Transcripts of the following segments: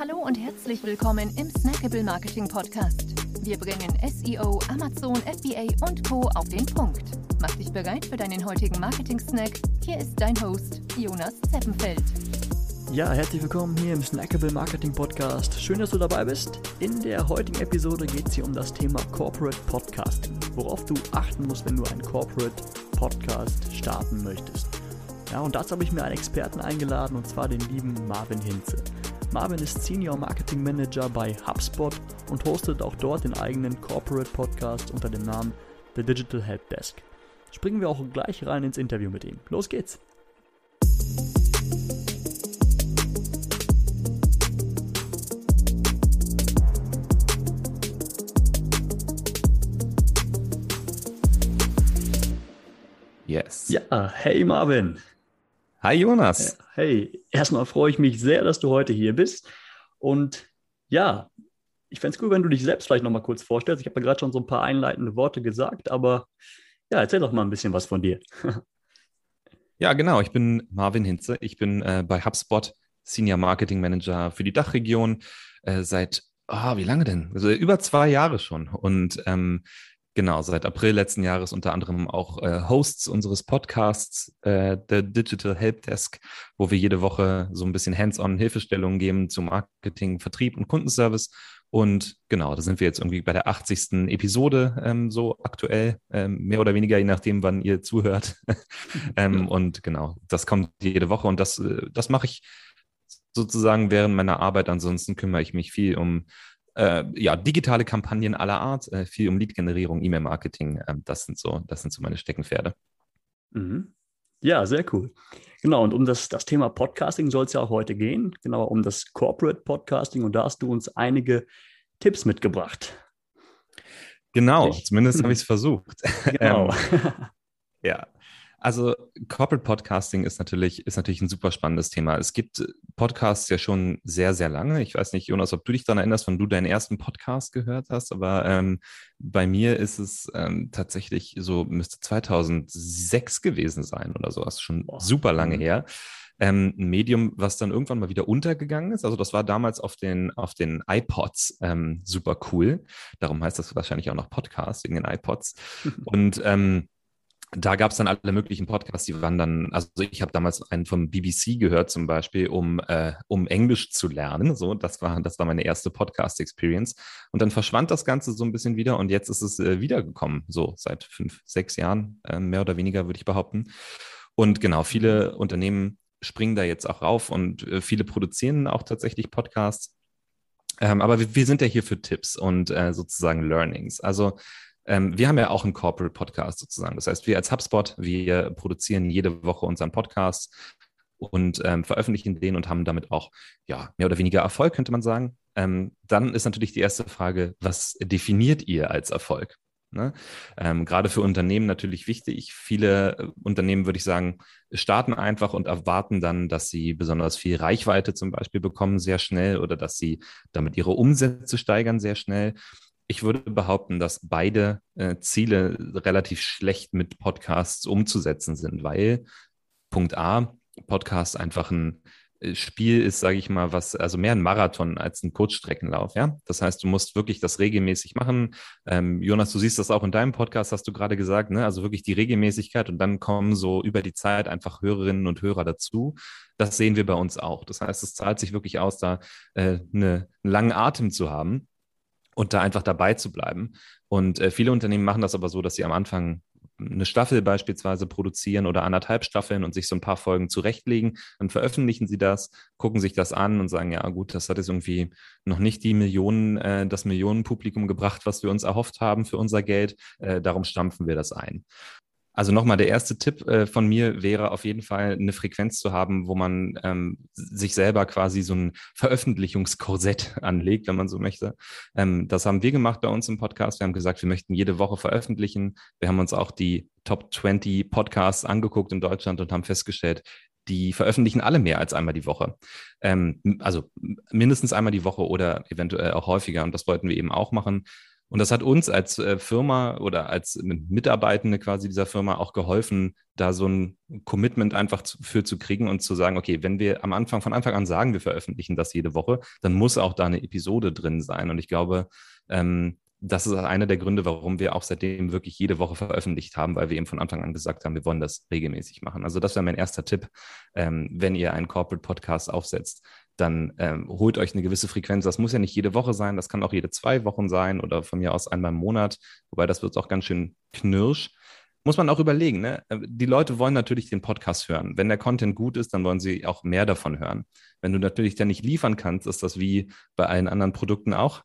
Hallo und herzlich willkommen im Snackable Marketing Podcast. Wir bringen SEO, Amazon, FBA und Co. auf den Punkt. Mach dich bereit für deinen heutigen Marketing-Snack. Hier ist dein Host, Jonas Zeppenfeld. Ja, herzlich willkommen hier im Snackable Marketing Podcast. Schön, dass du dabei bist. In der heutigen Episode geht es hier um das Thema Corporate Podcasting. Worauf du achten musst, wenn du einen Corporate Podcast starten möchtest. Ja, und dazu habe ich mir einen Experten eingeladen, und zwar den lieben Marvin Hinze. Marvin ist Senior Marketing Manager bei HubSpot und hostet auch dort den eigenen Corporate Podcast unter dem Namen The Digital Help Desk. Springen wir auch gleich rein ins Interview mit ihm. Los geht's! Yes. Ja, hey Marvin. Hi Jonas. Hey, erstmal freue ich mich sehr, dass du heute hier bist. Und ja, ich fände es cool, wenn du dich selbst vielleicht nochmal kurz vorstellst. Ich habe ja gerade schon so ein paar einleitende Worte gesagt, aber ja, erzähl doch mal ein bisschen was von dir. ja, genau. Ich bin Marvin Hinze. Ich bin äh, bei HubSpot Senior Marketing Manager für die Dachregion äh, seit, oh, wie lange denn? Also über zwei Jahre schon. Und ähm, Genau, seit April letzten Jahres unter anderem auch äh, Hosts unseres Podcasts, äh, The Digital Help Desk, wo wir jede Woche so ein bisschen Hands-on Hilfestellungen geben zu Marketing, Vertrieb und Kundenservice. Und genau, da sind wir jetzt irgendwie bei der 80. Episode ähm, so aktuell, ähm, mehr oder weniger, je nachdem, wann ihr zuhört. ähm, und genau, das kommt jede Woche und das, äh, das mache ich sozusagen während meiner Arbeit. Ansonsten kümmere ich mich viel um äh, ja, digitale Kampagnen aller Art, äh, viel um Lead-Generierung, E-Mail-Marketing. Äh, das, sind so, das sind so meine Steckenpferde. Mhm. Ja, sehr cool. Genau, und um das, das Thema Podcasting soll es ja auch heute gehen, genau um das Corporate Podcasting. Und da hast du uns einige Tipps mitgebracht. Genau, ich, zumindest habe ich es versucht. Genau. ähm, ja. Also Corporate Podcasting ist natürlich, ist natürlich ein super spannendes Thema. Es gibt Podcasts ja schon sehr, sehr lange. Ich weiß nicht, Jonas, ob du dich daran erinnerst, wann du deinen ersten Podcast gehört hast, aber ähm, bei mir ist es ähm, tatsächlich so, müsste 2006 gewesen sein oder so. Das ist schon Boah. super lange mhm. her. Ähm, ein Medium, was dann irgendwann mal wieder untergegangen ist. Also das war damals auf den, auf den iPods ähm, super cool. Darum heißt das wahrscheinlich auch noch Podcast wegen den iPods. Und ähm, da gab es dann alle möglichen Podcasts, die waren dann, also ich habe damals einen vom BBC gehört zum Beispiel, um, äh, um Englisch zu lernen. So, das war, das war meine erste Podcast-Experience. Und dann verschwand das Ganze so ein bisschen wieder und jetzt ist es äh, wiedergekommen, so seit fünf, sechs Jahren, äh, mehr oder weniger, würde ich behaupten. Und genau, viele Unternehmen springen da jetzt auch rauf und äh, viele produzieren auch tatsächlich Podcasts. Ähm, aber wir, wir, sind ja hier für Tipps und äh, sozusagen Learnings. Also ähm, wir haben ja auch einen Corporate Podcast sozusagen. Das heißt, wir als HubSpot, wir produzieren jede Woche unseren Podcast und ähm, veröffentlichen den und haben damit auch ja mehr oder weniger Erfolg, könnte man sagen. Ähm, dann ist natürlich die erste Frage, was definiert ihr als Erfolg? Ne? Ähm, gerade für Unternehmen natürlich wichtig. Viele äh, Unternehmen, würde ich sagen, starten einfach und erwarten dann, dass sie besonders viel Reichweite zum Beispiel bekommen sehr schnell oder dass sie damit ihre Umsätze steigern sehr schnell. Ich würde behaupten, dass beide äh, Ziele relativ schlecht mit Podcasts umzusetzen sind, weil Punkt A, Podcast einfach ein äh, Spiel ist, sage ich mal, was, also mehr ein Marathon als ein Kurzstreckenlauf, ja. Das heißt, du musst wirklich das regelmäßig machen. Ähm, Jonas, du siehst das auch in deinem Podcast, hast du gerade gesagt, ne? Also wirklich die Regelmäßigkeit und dann kommen so über die Zeit einfach Hörerinnen und Hörer dazu. Das sehen wir bei uns auch. Das heißt, es zahlt sich wirklich aus, da äh, eine, einen langen Atem zu haben und da einfach dabei zu bleiben. Und äh, viele Unternehmen machen das aber so, dass sie am Anfang eine Staffel beispielsweise produzieren oder anderthalb Staffeln und sich so ein paar Folgen zurechtlegen. Dann veröffentlichen sie das, gucken sich das an und sagen, ja gut, das hat jetzt irgendwie noch nicht die Millionen, äh, das Millionenpublikum gebracht, was wir uns erhofft haben für unser Geld. Äh, darum stampfen wir das ein. Also nochmal, der erste Tipp äh, von mir wäre auf jeden Fall eine Frequenz zu haben, wo man ähm, sich selber quasi so ein Veröffentlichungskorsett anlegt, wenn man so möchte. Ähm, das haben wir gemacht bei uns im Podcast. Wir haben gesagt, wir möchten jede Woche veröffentlichen. Wir haben uns auch die Top 20 Podcasts angeguckt in Deutschland und haben festgestellt, die veröffentlichen alle mehr als einmal die Woche. Ähm, also mindestens einmal die Woche oder eventuell auch häufiger. Und das wollten wir eben auch machen. Und das hat uns als äh, Firma oder als Mitarbeitende quasi dieser Firma auch geholfen, da so ein Commitment einfach für zu kriegen und zu sagen, okay, wenn wir am Anfang, von Anfang an sagen, wir veröffentlichen das jede Woche, dann muss auch da eine Episode drin sein. Und ich glaube, ähm, das ist einer der Gründe, warum wir auch seitdem wirklich jede Woche veröffentlicht haben, weil wir eben von Anfang an gesagt haben, wir wollen das regelmäßig machen. Also das wäre mein erster Tipp, ähm, wenn ihr einen Corporate Podcast aufsetzt, dann ähm, holt euch eine gewisse Frequenz. Das muss ja nicht jede Woche sein, das kann auch jede zwei Wochen sein oder von mir aus einmal im Monat, wobei das wird auch ganz schön knirsch. Muss man auch überlegen, ne? Äh, die Leute wollen natürlich den Podcast hören. Wenn der Content gut ist, dann wollen sie auch mehr davon hören. Wenn du natürlich dann nicht liefern kannst, ist das wie bei allen anderen Produkten auch,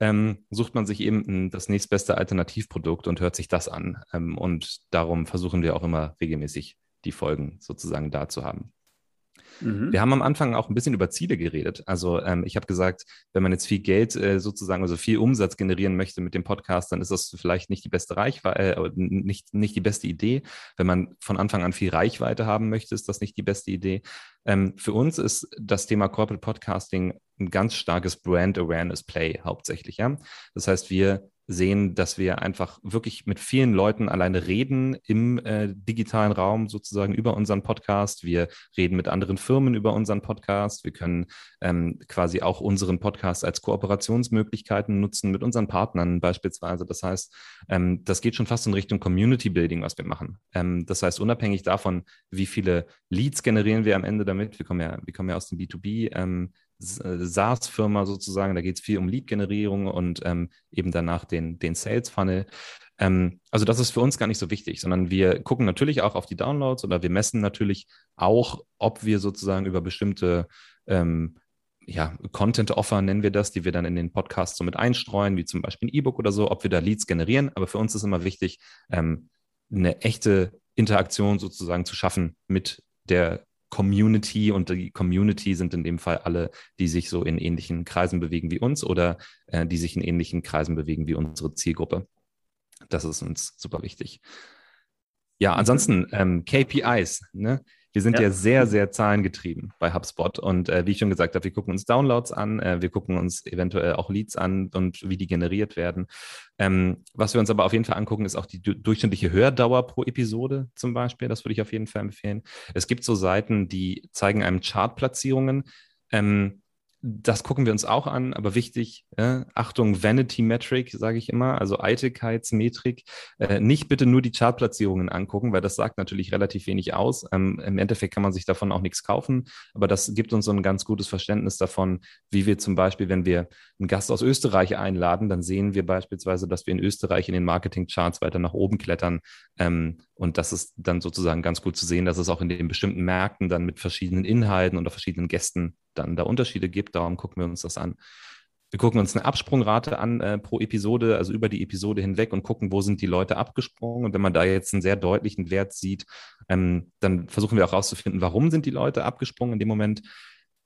ähm, sucht man sich eben das nächstbeste Alternativprodukt und hört sich das an. Ähm, und darum versuchen wir auch immer regelmäßig die Folgen sozusagen da zu haben. Mhm. Wir haben am Anfang auch ein bisschen über Ziele geredet. Also ähm, ich habe gesagt, wenn man jetzt viel Geld äh, sozusagen, also viel Umsatz generieren möchte mit dem Podcast, dann ist das vielleicht nicht die beste Reichweite, äh, nicht, nicht die beste Idee. Wenn man von Anfang an viel Reichweite haben möchte, ist das nicht die beste Idee. Ähm, für uns ist das Thema Corporate Podcasting ein ganz starkes Brand Awareness Play hauptsächlich. Ja? Das heißt, wir sehen, dass wir einfach wirklich mit vielen Leuten alleine reden im äh, digitalen Raum sozusagen über unseren Podcast. Wir reden mit anderen Firmen über unseren Podcast. Wir können ähm, quasi auch unseren Podcast als Kooperationsmöglichkeiten nutzen mit unseren Partnern beispielsweise. Das heißt, ähm, das geht schon fast in Richtung Community Building, was wir machen. Ähm, das heißt, unabhängig davon, wie viele Leads generieren wir am Ende damit, wir kommen ja, wir kommen ja aus dem B2B, ähm, äh, SaaS-Firma sozusagen. Da geht es viel um Lead-Generierung und ähm, eben danach den, den Sales-Funnel. Ähm, also das ist für uns gar nicht so wichtig, sondern wir gucken natürlich auch auf die Downloads oder wir messen natürlich auch, ob wir sozusagen über bestimmte ähm, ja, Content-Offer nennen wir das, die wir dann in den Podcast so mit einstreuen, wie zum Beispiel ein E-Book oder so, ob wir da Leads generieren. Aber für uns ist immer wichtig, ähm, eine echte Interaktion sozusagen zu schaffen mit der Community und die Community sind in dem Fall alle, die sich so in ähnlichen Kreisen bewegen wie uns oder äh, die sich in ähnlichen Kreisen bewegen wie unsere Zielgruppe. Das ist uns super wichtig. Ja, mhm. ansonsten ähm, KPIs. Ne? Wir sind ja. ja, sehr, sehr zahlengetrieben bei HubSpot. Und äh, wie ich schon gesagt habe, wir gucken uns Downloads an, äh, wir gucken uns eventuell auch Leads an und wie die generiert werden. Ähm, was wir uns aber auf jeden Fall angucken, ist auch die durchschnittliche Hördauer pro Episode zum Beispiel. Das würde ich auf jeden Fall empfehlen. Es gibt so Seiten, die zeigen einem Chartplatzierungen. Ähm, das gucken wir uns auch an, aber wichtig, äh, Achtung, Vanity Metric, sage ich immer, also Eitelkeitsmetrik. Äh, nicht bitte nur die Chartplatzierungen angucken, weil das sagt natürlich relativ wenig aus. Ähm, Im Endeffekt kann man sich davon auch nichts kaufen, aber das gibt uns so ein ganz gutes Verständnis davon, wie wir zum Beispiel, wenn wir einen Gast aus Österreich einladen, dann sehen wir beispielsweise, dass wir in Österreich in den Marketing-Charts weiter nach oben klettern. Ähm, und das ist dann sozusagen ganz gut zu sehen, dass es auch in den bestimmten Märkten dann mit verschiedenen Inhalten oder verschiedenen Gästen dann da Unterschiede gibt. Darum gucken wir uns das an. Wir gucken uns eine Absprungrate an äh, pro Episode, also über die Episode hinweg und gucken, wo sind die Leute abgesprungen. Und wenn man da jetzt einen sehr deutlichen Wert sieht, ähm, dann versuchen wir auch herauszufinden, warum sind die Leute abgesprungen in dem Moment.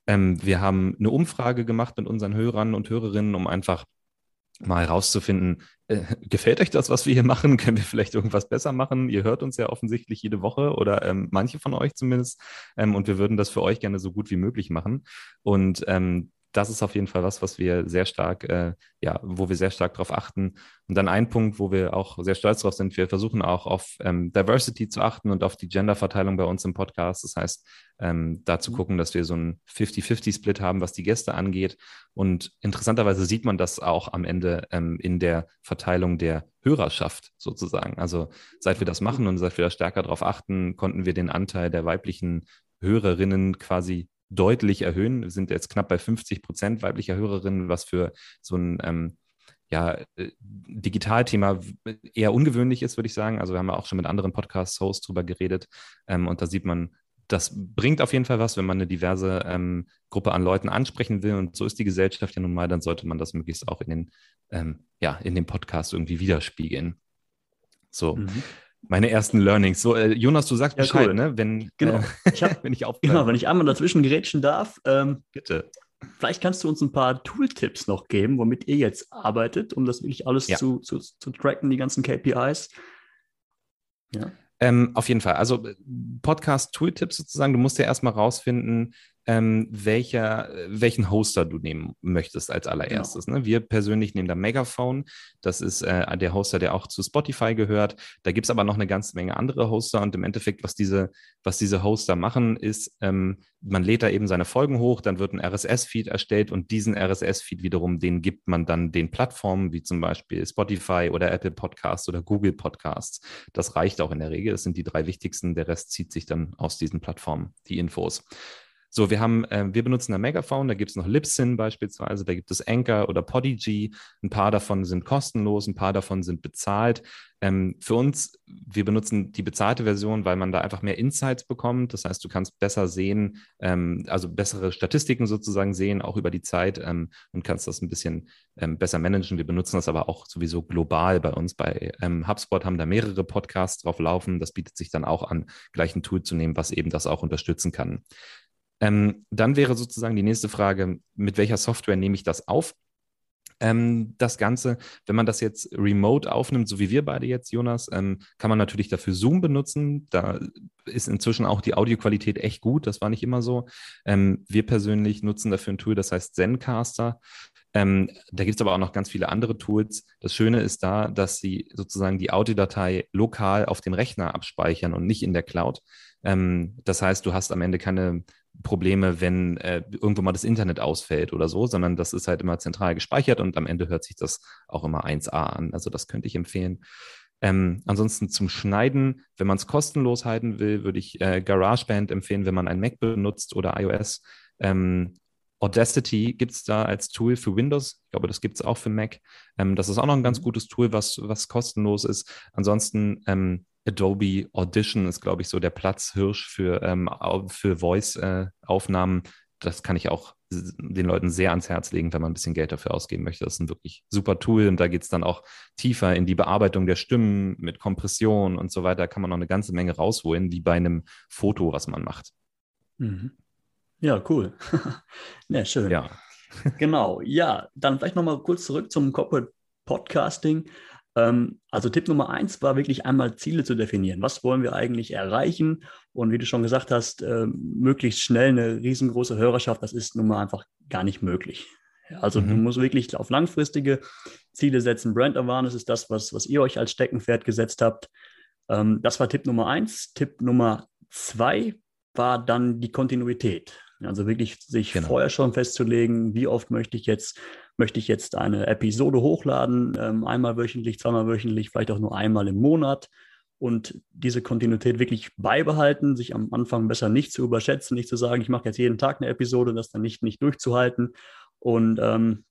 Ähm, wir haben eine Umfrage gemacht mit unseren Hörern und Hörerinnen, um einfach mal herauszufinden, äh, gefällt euch das, was wir hier machen? Können wir vielleicht irgendwas besser machen? Ihr hört uns ja offensichtlich jede Woche oder ähm, manche von euch zumindest. Ähm, und wir würden das für euch gerne so gut wie möglich machen. Und ähm, das ist auf jeden Fall was, was wir sehr stark, äh, ja, wo wir sehr stark darauf achten. Und dann ein Punkt, wo wir auch sehr stolz drauf sind, wir versuchen auch auf ähm, Diversity zu achten und auf die Genderverteilung bei uns im Podcast. Das heißt, ähm, da zu mhm. gucken, dass wir so einen 50-50-Split haben, was die Gäste angeht. Und interessanterweise sieht man das auch am Ende ähm, in der Verteilung der Hörerschaft sozusagen. Also seit wir das machen und seit wir da stärker darauf achten, konnten wir den Anteil der weiblichen Hörerinnen quasi deutlich erhöhen. Wir sind jetzt knapp bei 50 Prozent weiblicher Hörerinnen, was für so ein ähm, ja, äh, Digitalthema eher ungewöhnlich ist, würde ich sagen. Also wir haben auch schon mit anderen Podcast-Hosts drüber geredet ähm, und da sieht man, das bringt auf jeden Fall was, wenn man eine diverse ähm, Gruppe an Leuten ansprechen will. Und so ist die Gesellschaft ja nun mal, dann sollte man das möglichst auch in den, ähm, ja, in dem Podcast irgendwie widerspiegeln. So. Mhm meine ersten Learnings. So, äh, Jonas, du sagst ja, Bescheid, cool. ne? Wenn, genau. Äh, ich hab, wenn ich auf, genau, wenn ich einmal dazwischen gerätschen darf. Ähm, Bitte. Vielleicht kannst du uns ein paar Tooltips noch geben, womit ihr jetzt arbeitet, um das wirklich alles ja. zu, zu, zu tracken, die ganzen KPIs. Ja. Ähm, auf jeden Fall. Also Podcast-Tooltips sozusagen. Du musst ja erstmal rausfinden, ähm, welcher, welchen Hoster du nehmen möchtest als allererstes. Genau. Ne? Wir persönlich nehmen da Megaphone. Das ist äh, der Hoster, der auch zu Spotify gehört. Da gibt es aber noch eine ganze Menge andere Hoster und im Endeffekt, was diese, was diese Hoster machen, ist, ähm, man lädt da eben seine Folgen hoch, dann wird ein RSS-Feed erstellt und diesen RSS-Feed wiederum, den gibt man dann den Plattformen wie zum Beispiel Spotify oder Apple Podcasts oder Google Podcasts. Das reicht auch in der Regel. Das sind die drei wichtigsten. Der Rest zieht sich dann aus diesen Plattformen, die Infos. So, wir haben, äh, wir benutzen ein Megaphone, da gibt es noch Libsyn beispielsweise, da gibt es Anchor oder Podigy. Ein paar davon sind kostenlos, ein paar davon sind bezahlt. Ähm, für uns, wir benutzen die bezahlte Version, weil man da einfach mehr Insights bekommt. Das heißt, du kannst besser sehen, ähm, also bessere Statistiken sozusagen sehen, auch über die Zeit ähm, und kannst das ein bisschen ähm, besser managen. Wir benutzen das aber auch sowieso global bei uns. Bei ähm, HubSpot haben da mehrere Podcasts drauf laufen. Das bietet sich dann auch an, gleich ein Tool zu nehmen, was eben das auch unterstützen kann. Ähm, dann wäre sozusagen die nächste Frage, mit welcher Software nehme ich das auf? Ähm, das Ganze, wenn man das jetzt remote aufnimmt, so wie wir beide jetzt, Jonas, ähm, kann man natürlich dafür Zoom benutzen. Da ist inzwischen auch die Audioqualität echt gut. Das war nicht immer so. Ähm, wir persönlich nutzen dafür ein Tool, das heißt Zencaster. Da gibt es aber auch noch ganz viele andere Tools. Das Schöne ist da, dass sie sozusagen die Audiodatei lokal auf dem Rechner abspeichern und nicht in der Cloud. Das heißt, du hast am Ende keine Probleme, wenn äh, irgendwo mal das Internet ausfällt oder so, sondern das ist halt immer zentral gespeichert und am Ende hört sich das auch immer 1A an. Also das könnte ich empfehlen. Ähm, ansonsten zum Schneiden, wenn man es kostenlos halten will, würde ich äh, GarageBand empfehlen, wenn man ein Mac benutzt oder iOS. Ähm, Audacity gibt es da als Tool für Windows. Ich glaube, das gibt es auch für Mac. Ähm, das ist auch noch ein ganz mhm. gutes Tool, was, was kostenlos ist. Ansonsten ähm, Adobe Audition ist, glaube ich, so der Platzhirsch für, ähm, für Voice-Aufnahmen. Äh, das kann ich auch den Leuten sehr ans Herz legen, wenn man ein bisschen Geld dafür ausgeben möchte. Das ist ein wirklich super Tool und da geht es dann auch tiefer in die Bearbeitung der Stimmen mit Kompression und so weiter. Da kann man noch eine ganze Menge rausholen, wie bei einem Foto, was man macht. Mhm. Ja, cool. ja, schön. Ja. genau. Ja, dann vielleicht nochmal kurz zurück zum Corporate Podcasting. Ähm, also Tipp Nummer eins war wirklich einmal Ziele zu definieren. Was wollen wir eigentlich erreichen? Und wie du schon gesagt hast, äh, möglichst schnell eine riesengroße Hörerschaft, das ist nun mal einfach gar nicht möglich. Also mhm. du musst wirklich auf langfristige Ziele setzen. Brand Awareness ist das, was, was ihr euch als Steckenpferd gesetzt habt. Ähm, das war Tipp Nummer eins. Tipp Nummer zwei war dann die Kontinuität. Also wirklich sich genau. vorher schon festzulegen, wie oft möchte ich jetzt möchte ich jetzt eine Episode hochladen, ähm, einmal wöchentlich, zweimal wöchentlich, vielleicht auch nur einmal im Monat und diese Kontinuität wirklich beibehalten, sich am Anfang besser nicht zu überschätzen, nicht zu sagen, ich mache jetzt jeden Tag eine Episode, das dann nicht, nicht durchzuhalten. Und ähm,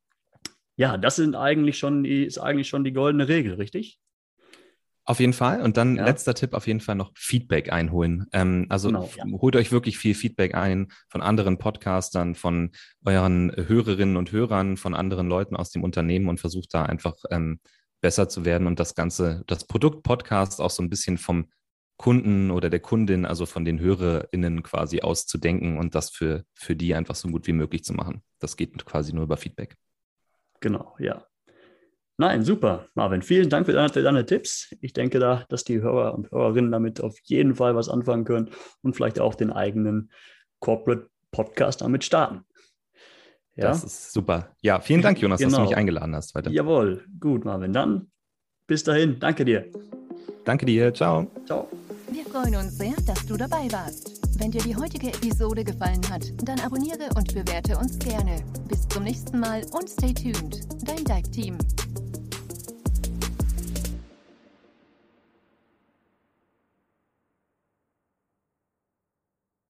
ja, das sind eigentlich schon die, ist eigentlich schon die goldene Regel, richtig? Auf jeden Fall. Und dann ja. letzter Tipp, auf jeden Fall noch Feedback einholen. Ähm, also genau, ja. holt euch wirklich viel Feedback ein von anderen Podcastern, von euren Hörerinnen und Hörern, von anderen Leuten aus dem Unternehmen und versucht da einfach ähm, besser zu werden und das Ganze, das Produkt Podcast auch so ein bisschen vom Kunden oder der Kundin, also von den HörerInnen quasi auszudenken und das für, für die einfach so gut wie möglich zu machen. Das geht quasi nur über Feedback. Genau, ja. Nein, super. Marvin, vielen Dank für deine, für deine, Tipps. Ich denke da, dass die Hörer und Hörerinnen damit auf jeden Fall was anfangen können und vielleicht auch den eigenen Corporate Podcast damit starten. Ja? Das ist super. Ja, vielen Dank, Jonas, genau. dass du mich genau. eingeladen hast heute. Jawohl, gut, Marvin. Dann bis dahin. Danke dir. Danke dir. Ciao. Ciao. Wir freuen uns sehr, dass du dabei warst. Wenn dir die heutige Episode gefallen hat, dann abonniere und bewerte uns gerne. Bis zum nächsten Mal und stay tuned. Dein Dive Team.